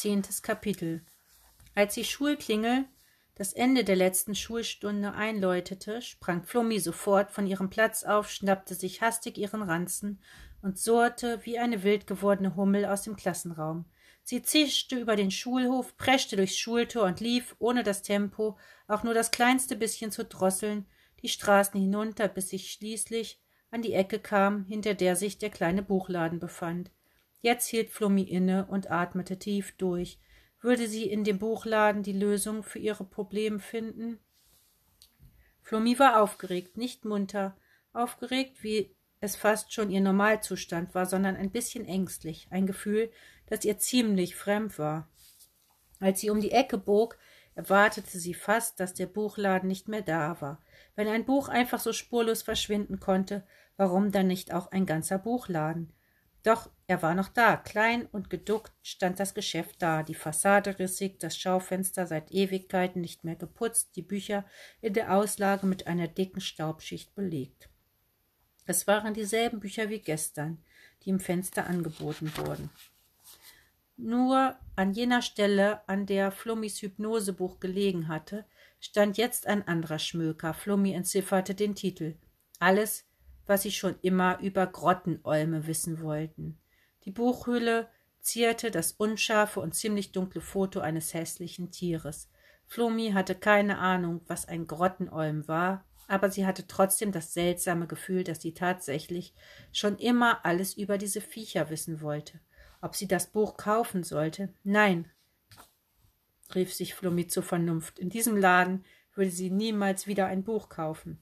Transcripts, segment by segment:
Zehntes Kapitel Als die Schulklingel das Ende der letzten Schulstunde einläutete, sprang Flummi sofort von ihrem Platz auf, schnappte sich hastig ihren Ranzen und surrte wie eine wild gewordene Hummel aus dem Klassenraum. Sie zischte über den Schulhof, preschte durchs Schultor und lief, ohne das Tempo auch nur das kleinste bisschen zu drosseln, die Straßen hinunter, bis sie schließlich an die Ecke kam, hinter der sich der kleine Buchladen befand. Jetzt hielt Flummi inne und atmete tief durch. Würde sie in dem Buchladen die Lösung für ihre Probleme finden? Flummi war aufgeregt, nicht munter, aufgeregt, wie es fast schon ihr Normalzustand war, sondern ein bisschen ängstlich, ein Gefühl, das ihr ziemlich fremd war. Als sie um die Ecke bog, erwartete sie fast, dass der Buchladen nicht mehr da war. Wenn ein Buch einfach so spurlos verschwinden konnte, warum dann nicht auch ein ganzer Buchladen? Doch er war noch da, klein und geduckt stand das Geschäft da, die Fassade rissig, das Schaufenster seit Ewigkeiten nicht mehr geputzt, die Bücher in der Auslage mit einer dicken Staubschicht belegt. Es waren dieselben Bücher wie gestern, die im Fenster angeboten wurden. Nur an jener Stelle, an der Flummis Hypnosebuch gelegen hatte, stand jetzt ein anderer Schmöker. Flummi entzifferte den Titel. Alles, was sie schon immer über Grottenolme wissen wollten. Die Buchhülle zierte das unscharfe und ziemlich dunkle Foto eines hässlichen Tieres. Flumi hatte keine Ahnung, was ein Grottenolm war, aber sie hatte trotzdem das seltsame Gefühl, dass sie tatsächlich schon immer alles über diese Viecher wissen wollte. Ob sie das Buch kaufen sollte? Nein, rief sich Flummi zur Vernunft. In diesem Laden würde sie niemals wieder ein Buch kaufen.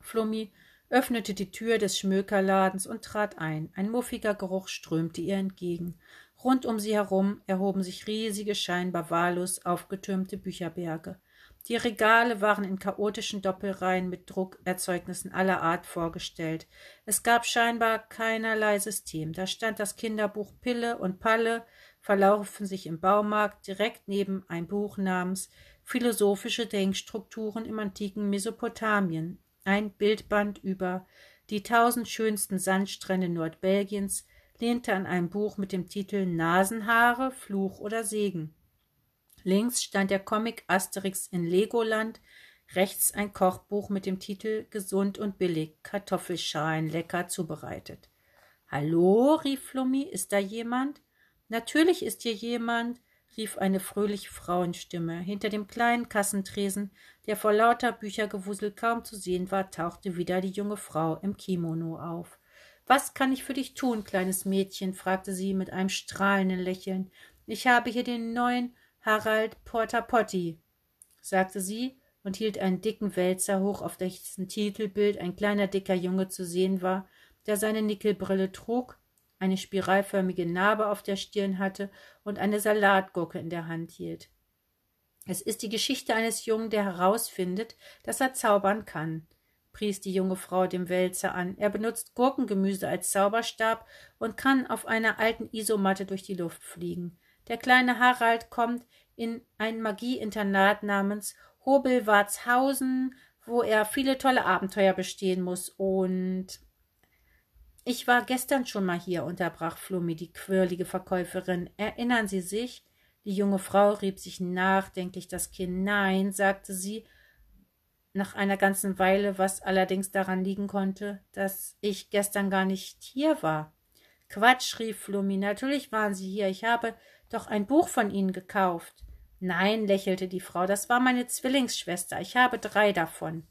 Flummi öffnete die Tür des Schmökerladens und trat ein. Ein muffiger Geruch strömte ihr entgegen. Rund um sie herum erhoben sich riesige, scheinbar wahllos aufgetürmte Bücherberge. Die Regale waren in chaotischen Doppelreihen mit Druckerzeugnissen aller Art vorgestellt. Es gab scheinbar keinerlei System. Da stand das Kinderbuch Pille und Palle, verlaufen sich im Baumarkt direkt neben ein Buch namens Philosophische Denkstrukturen im antiken Mesopotamien, ein Bildband über die tausend schönsten Sandstrände Nordbelgiens lehnte an einem Buch mit dem Titel Nasenhaare, Fluch oder Segen. Links stand der Comic Asterix in Legoland, rechts ein Kochbuch mit dem Titel Gesund und billig, Kartoffelschalen lecker zubereitet. Hallo, rief Flummi, ist da jemand? Natürlich ist hier jemand, rief eine fröhliche Frauenstimme. Hinter dem kleinen Kassentresen, der vor lauter Büchergewusel kaum zu sehen war, tauchte wieder die junge Frau im Kimono auf. Was kann ich für dich tun, kleines Mädchen? fragte sie mit einem strahlenden Lächeln. Ich habe hier den neuen Harald Portapotti, sagte sie und hielt einen dicken Wälzer hoch, auf dessen Titelbild ein kleiner dicker Junge zu sehen war, der seine Nickelbrille trug eine spiralförmige Narbe auf der Stirn hatte und eine Salatgurke in der Hand hielt. Es ist die Geschichte eines Jungen, der herausfindet, dass er zaubern kann, pries die junge Frau dem Wälzer an. Er benutzt Gurkengemüse als Zauberstab und kann auf einer alten Isomatte durch die Luft fliegen. Der kleine Harald kommt in ein Magieinternat namens Hobelwartshausen, wo er viele tolle Abenteuer bestehen muss und ich war gestern schon mal hier, unterbrach Flummi die quirlige Verkäuferin. Erinnern Sie sich? Die junge Frau rieb sich nachdenklich das Kinn. Nein, sagte sie nach einer ganzen Weile, was allerdings daran liegen konnte, dass ich gestern gar nicht hier war. Quatsch, rief Flummi. Natürlich waren Sie hier. Ich habe doch ein Buch von Ihnen gekauft. Nein, lächelte die Frau, das war meine Zwillingsschwester. Ich habe drei davon.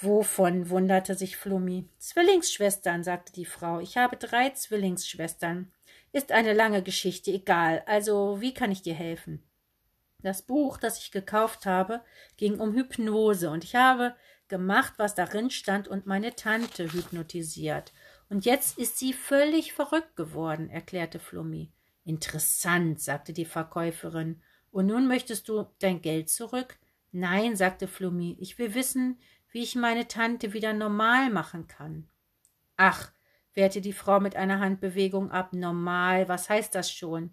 Wovon? wunderte sich Flummi. Zwillingsschwestern, sagte die Frau. Ich habe drei Zwillingsschwestern. Ist eine lange Geschichte, egal. Also, wie kann ich dir helfen? Das Buch, das ich gekauft habe, ging um Hypnose, und ich habe gemacht, was darin stand, und meine Tante hypnotisiert. Und jetzt ist sie völlig verrückt geworden, erklärte Flummi. Interessant, sagte die Verkäuferin. Und nun möchtest du dein Geld zurück? Nein, sagte Flummi, ich will wissen, wie ich meine Tante wieder normal machen kann. Ach, wehrte die Frau mit einer Handbewegung ab. Normal, was heißt das schon?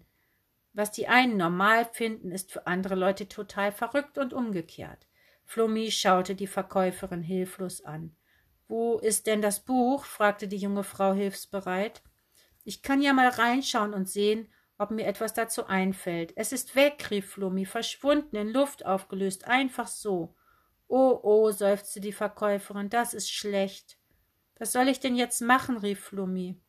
Was die einen normal finden, ist für andere Leute total verrückt und umgekehrt. Flummi schaute die Verkäuferin hilflos an. Wo ist denn das Buch? fragte die junge Frau hilfsbereit. Ich kann ja mal reinschauen und sehen, ob mir etwas dazu einfällt. Es ist weg, rief Flummi, verschwunden, in Luft aufgelöst, einfach so. Oh, oh, seufzte die Verkäuferin, das ist schlecht. Was soll ich denn jetzt machen? rief Flummi.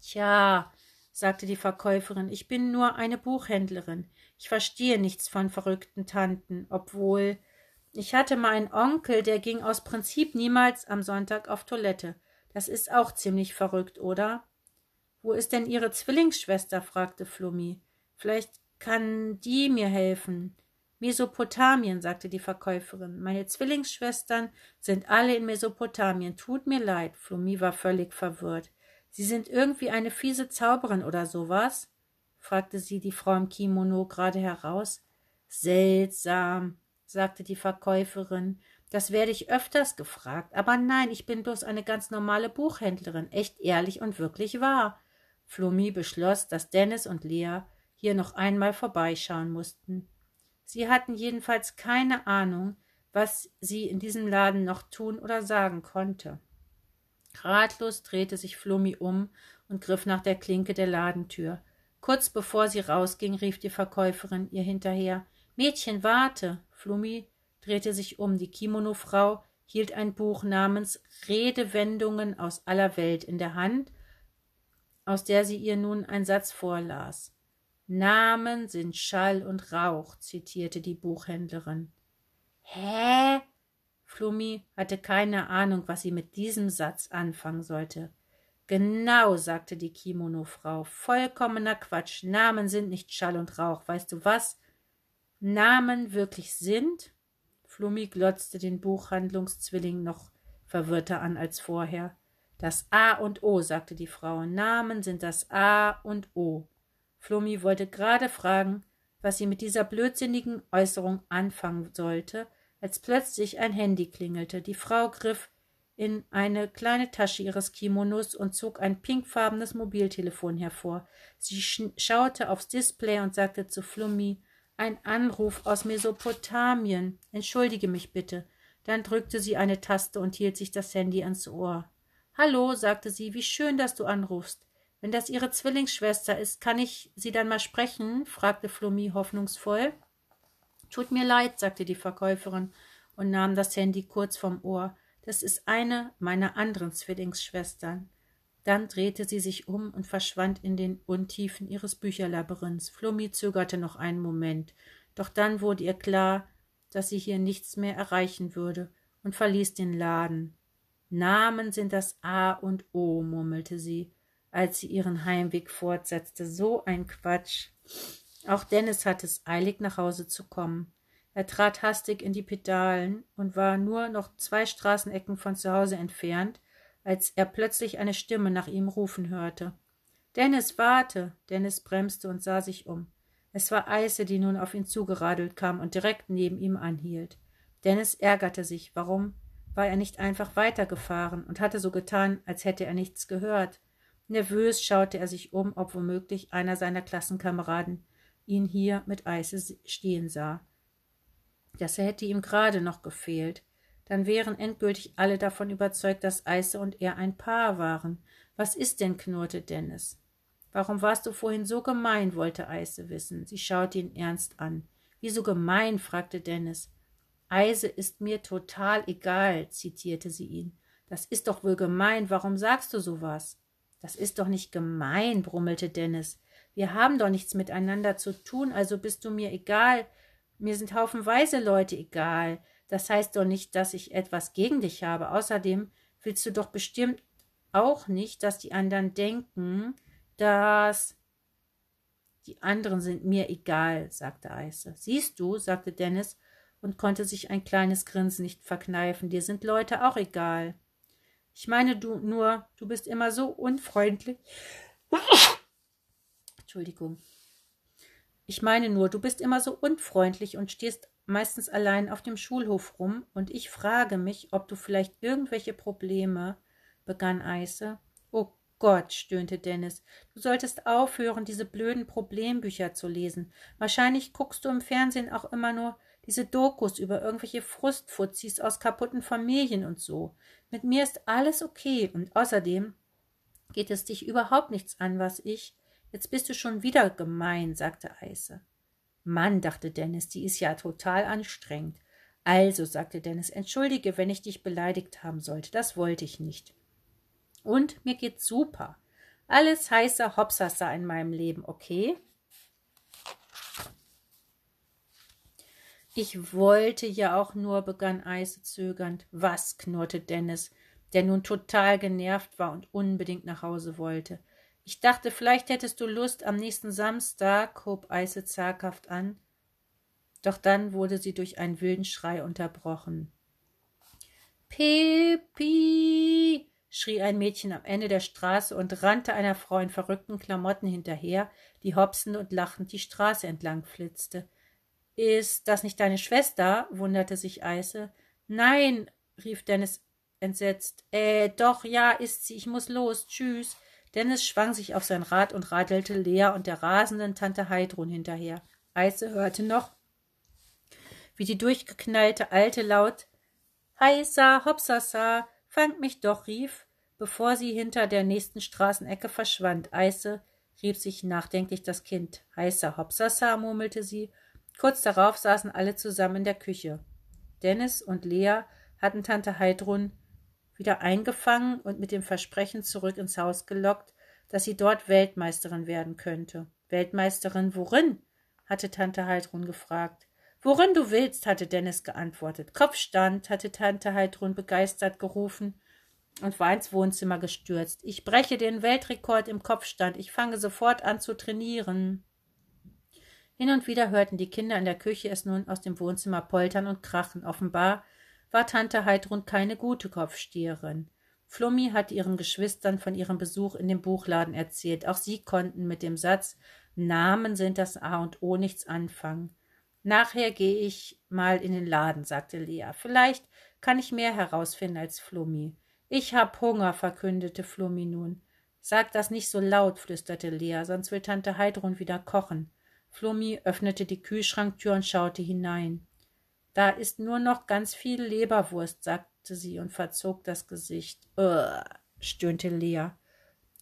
Tja, sagte die Verkäuferin, ich bin nur eine Buchhändlerin. Ich verstehe nichts von verrückten Tanten, obwohl ich hatte mal einen Onkel, der ging aus Prinzip niemals am Sonntag auf Toilette. Das ist auch ziemlich verrückt, oder? Wo ist denn Ihre Zwillingsschwester? fragte Flummi. Vielleicht kann die mir helfen. Mesopotamien, sagte die Verkäuferin. Meine Zwillingsschwestern sind alle in Mesopotamien. Tut mir leid. Flummi war völlig verwirrt. Sie sind irgendwie eine fiese Zauberin oder sowas? fragte sie die Frau im Kimono gerade heraus. Seltsam, sagte die Verkäuferin. Das werde ich öfters gefragt. Aber nein, ich bin bloß eine ganz normale Buchhändlerin, echt ehrlich und wirklich wahr. Flummi beschloss, dass Dennis und Lea hier noch einmal vorbeischauen mussten. Sie hatten jedenfalls keine Ahnung, was sie in diesem Laden noch tun oder sagen konnte. Ratlos drehte sich Flummi um und griff nach der Klinke der Ladentür. Kurz bevor sie rausging, rief die Verkäuferin ihr hinterher Mädchen, warte. Flummi drehte sich um. Die Kimono-Frau hielt ein Buch namens Redewendungen aus aller Welt in der Hand, aus der sie ihr nun einen Satz vorlas. Namen sind Schall und Rauch, zitierte die Buchhändlerin. Hä? Flummi hatte keine Ahnung, was sie mit diesem Satz anfangen sollte. Genau, sagte die Kimono-Frau. Vollkommener Quatsch. Namen sind nicht Schall und Rauch. Weißt du was? Namen wirklich sind? Flummi glotzte den Buchhandlungszwilling noch verwirrter an als vorher. Das A und O, sagte die Frau. Namen sind das A und O. Flummi wollte gerade fragen, was sie mit dieser blödsinnigen Äußerung anfangen sollte, als plötzlich ein Handy klingelte. Die Frau griff in eine kleine Tasche ihres Kimonos und zog ein pinkfarbenes Mobiltelefon hervor. Sie schaute aufs Display und sagte zu Flummi, ein Anruf aus Mesopotamien. Entschuldige mich bitte. Dann drückte sie eine Taste und hielt sich das Handy ans Ohr. Hallo, sagte sie, wie schön, dass du anrufst. Wenn das ihre Zwillingsschwester ist, kann ich sie dann mal sprechen? fragte Flummi hoffnungsvoll. Tut mir leid, sagte die Verkäuferin und nahm das Handy kurz vom Ohr. Das ist eine meiner anderen Zwillingsschwestern. Dann drehte sie sich um und verschwand in den Untiefen ihres Bücherlabyrinths. Flummi zögerte noch einen Moment, doch dann wurde ihr klar, dass sie hier nichts mehr erreichen würde und verließ den Laden. Namen sind das A und O, murmelte sie, als sie ihren Heimweg fortsetzte. So ein Quatsch. Auch Dennis hatte es eilig, nach Hause zu kommen. Er trat hastig in die Pedalen und war nur noch zwei Straßenecken von zu Hause entfernt, als er plötzlich eine Stimme nach ihm rufen hörte. Dennis, warte! Dennis bremste und sah sich um. Es war Eise, die nun auf ihn zugeradelt kam und direkt neben ihm anhielt. Dennis ärgerte sich. Warum war er nicht einfach weitergefahren und hatte so getan, als hätte er nichts gehört? Nervös schaute er sich um, ob womöglich einer seiner Klassenkameraden ihn hier mit Eise stehen sah. Das hätte ihm gerade noch gefehlt. Dann wären endgültig alle davon überzeugt, dass Eise und er ein Paar waren. Was ist denn? knurrte Dennis. Warum warst du vorhin so gemein? wollte Eise wissen. Sie schaute ihn ernst an. Wieso gemein? fragte Dennis. Eise ist mir total egal, zitierte sie ihn. Das ist doch wohl gemein. Warum sagst du sowas? Das ist doch nicht gemein, brummelte Dennis. Wir haben doch nichts miteinander zu tun, also bist du mir egal. Mir sind haufenweise Leute egal. Das heißt doch nicht, dass ich etwas gegen dich habe. Außerdem willst du doch bestimmt auch nicht, dass die anderen denken, dass die anderen sind mir egal, sagte Eise. Siehst du, sagte Dennis und konnte sich ein kleines Grinsen nicht verkneifen. Dir sind Leute auch egal. Ich meine du nur, du bist immer so unfreundlich. Entschuldigung. Ich meine nur, du bist immer so unfreundlich und stehst meistens allein auf dem Schulhof rum, und ich frage mich, ob du vielleicht irgendwelche Probleme, begann Eise. Oh Gott, stöhnte Dennis, du solltest aufhören, diese blöden Problembücher zu lesen. Wahrscheinlich guckst du im Fernsehen auch immer nur diese Dokus über irgendwelche Frustfuzis aus kaputten Familien und so. Mit mir ist alles okay, und außerdem geht es dich überhaupt nichts an, was ich Jetzt bist du schon wieder gemein, sagte Eise. Mann, dachte Dennis, die ist ja total anstrengend. Also, sagte Dennis, entschuldige, wenn ich dich beleidigt haben sollte. Das wollte ich nicht. Und mir geht's super. Alles heißer Hopsasa in meinem Leben, okay? Ich wollte ja auch nur, begann Eise zögernd. Was? knurrte Dennis, der nun total genervt war und unbedingt nach Hause wollte. Ich dachte, vielleicht hättest du Lust am nächsten Samstag, hob Eise zaghaft an. Doch dann wurde sie durch einen wilden Schrei unterbrochen. Pepi! schrie ein Mädchen am Ende der Straße und rannte einer Frau in verrückten Klamotten hinterher, die hopsend und lachend die Straße entlang flitzte. Ist das nicht deine Schwester? wunderte sich Eise. Nein, rief Dennis entsetzt. Äh, doch, ja, ist sie. Ich muss los. Tschüss. Dennis schwang sich auf sein Rad und radelte Lea und der rasenden Tante Heidrun hinterher. Eise hörte noch, wie die durchgeknallte Alte laut Heißa, hopsasa, fangt mich doch, rief, bevor sie hinter der nächsten Straßenecke verschwand. Eise rieb sich nachdenklich das Kind. Heißa, hopsasa, murmelte sie. Kurz darauf saßen alle zusammen in der Küche. Dennis und Lea hatten Tante Heidrun wieder eingefangen und mit dem Versprechen zurück ins Haus gelockt, dass sie dort Weltmeisterin werden könnte. Weltmeisterin worin? hatte Tante Heidrun gefragt. Worin du willst, hatte Dennis geantwortet. Kopfstand, hatte Tante Heidrun begeistert gerufen und war ins Wohnzimmer gestürzt. Ich breche den Weltrekord im Kopfstand. Ich fange sofort an zu trainieren. Hin und wieder hörten die Kinder in der Küche es nun aus dem Wohnzimmer poltern und krachen. Offenbar war Tante Heidrun keine gute Kopfsteherin. Flummi hatte ihren Geschwistern von ihrem Besuch in dem Buchladen erzählt. Auch sie konnten mit dem Satz Namen sind das A und O nichts anfangen. Nachher gehe ich mal in den Laden, sagte Lea. Vielleicht kann ich mehr herausfinden als Flummi. Ich hab Hunger, verkündete Flummi nun. Sag das nicht so laut, flüsterte Lea, sonst will Tante Heidrun wieder kochen. Flummi öffnete die Kühlschranktür und schaute hinein. Da ist nur noch ganz viel Leberwurst, sagte sie und verzog das Gesicht. Ugh, stöhnte Lea.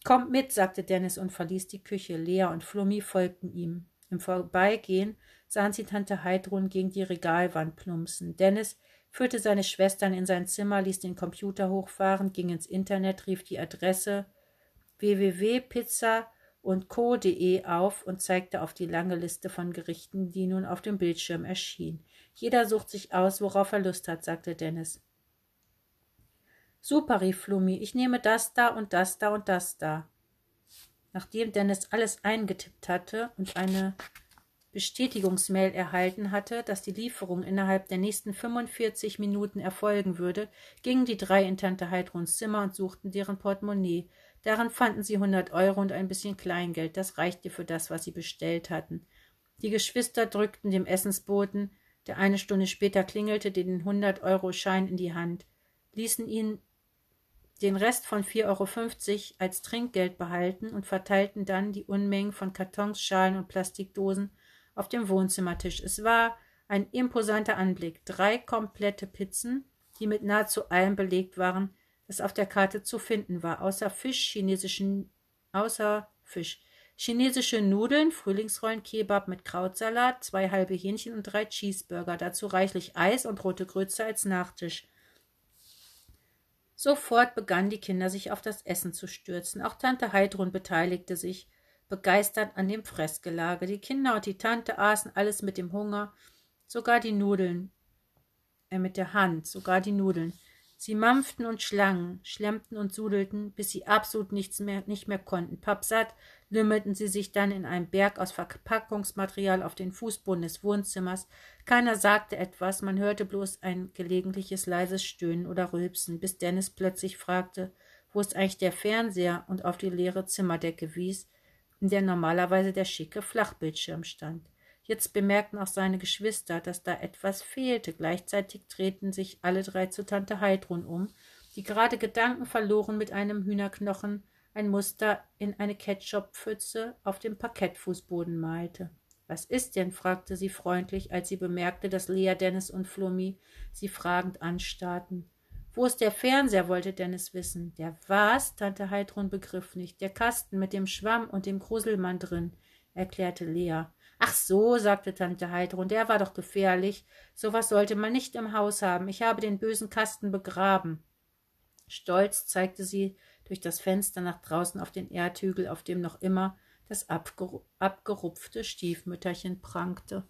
Kommt mit, sagte Dennis und verließ die Küche. Lea und Flummi folgten ihm. Im Vorbeigehen sahen sie Tante Heidrun gegen die Regalwand plumpsen. Dennis führte seine Schwestern in sein Zimmer, ließ den Computer hochfahren, ging ins Internet, rief die Adresse www.pizza und co.de auf und zeigte auf die lange Liste von Gerichten, die nun auf dem Bildschirm erschien. Jeder sucht sich aus, worauf er Lust hat, sagte Dennis. Super, rief Flummi, ich nehme das da und das da und das da. Nachdem Dennis alles eingetippt hatte und eine Bestätigungsmail erhalten hatte, dass die Lieferung innerhalb der nächsten 45 Minuten erfolgen würde, gingen die drei in Tante Heidruns Zimmer und suchten deren Portemonnaie. Darin fanden sie hundert Euro und ein bisschen Kleingeld. Das reichte für das, was sie bestellt hatten. Die Geschwister drückten dem Essensboten der eine Stunde später klingelte, den 100-Euro-Schein in die Hand, ließen ihn den Rest von 4,50 Euro als Trinkgeld behalten und verteilten dann die Unmengen von Kartons, Schalen und Plastikdosen auf dem Wohnzimmertisch. Es war ein imposanter Anblick. Drei komplette Pizzen, die mit nahezu allem belegt waren, das auf der Karte zu finden war, außer Fisch, chinesischen, außer Fisch, Chinesische Nudeln, Frühlingsrollen, Kebab mit Krautsalat, zwei halbe Hähnchen und drei Cheeseburger, dazu reichlich Eis und rote Grütze als Nachtisch. Sofort begannen die Kinder sich auf das Essen zu stürzen. Auch Tante Heidrun beteiligte sich begeistert an dem Fressgelage. Die Kinder und die Tante aßen alles mit dem Hunger, sogar die Nudeln, äh, mit der Hand, sogar die Nudeln. Sie mampften und schlangen, schlemmten und sudelten, bis sie absolut nichts mehr, nicht mehr konnten. Pappsatt lümmelten sie sich dann in einem Berg aus Verpackungsmaterial auf den Fußboden des Wohnzimmers. Keiner sagte etwas, man hörte bloß ein gelegentliches leises Stöhnen oder Rülpsen, bis Dennis plötzlich fragte, wo ist eigentlich der Fernseher und auf die leere Zimmerdecke wies, in der normalerweise der schicke Flachbildschirm stand. Jetzt bemerkten auch seine Geschwister, dass da etwas fehlte. Gleichzeitig drehten sich alle drei zu Tante Heidrun um, die gerade Gedanken verloren mit einem Hühnerknochen ein Muster in eine Ketchuppfütze auf dem Parkettfußboden malte. Was ist denn? fragte sie freundlich, als sie bemerkte, dass Lea, Dennis und Flummi sie fragend anstarrten. Wo ist der Fernseher, wollte Dennis wissen. Der was? Tante Heidrun begriff nicht. Der Kasten mit dem Schwamm und dem Gruselmann drin, erklärte Lea. Ach so, sagte Tante Heidrun, der war doch gefährlich. So was sollte man nicht im Haus haben. Ich habe den bösen Kasten begraben. Stolz zeigte sie durch das Fenster nach draußen auf den Erdhügel, auf dem noch immer das abgerupfte Stiefmütterchen prangte.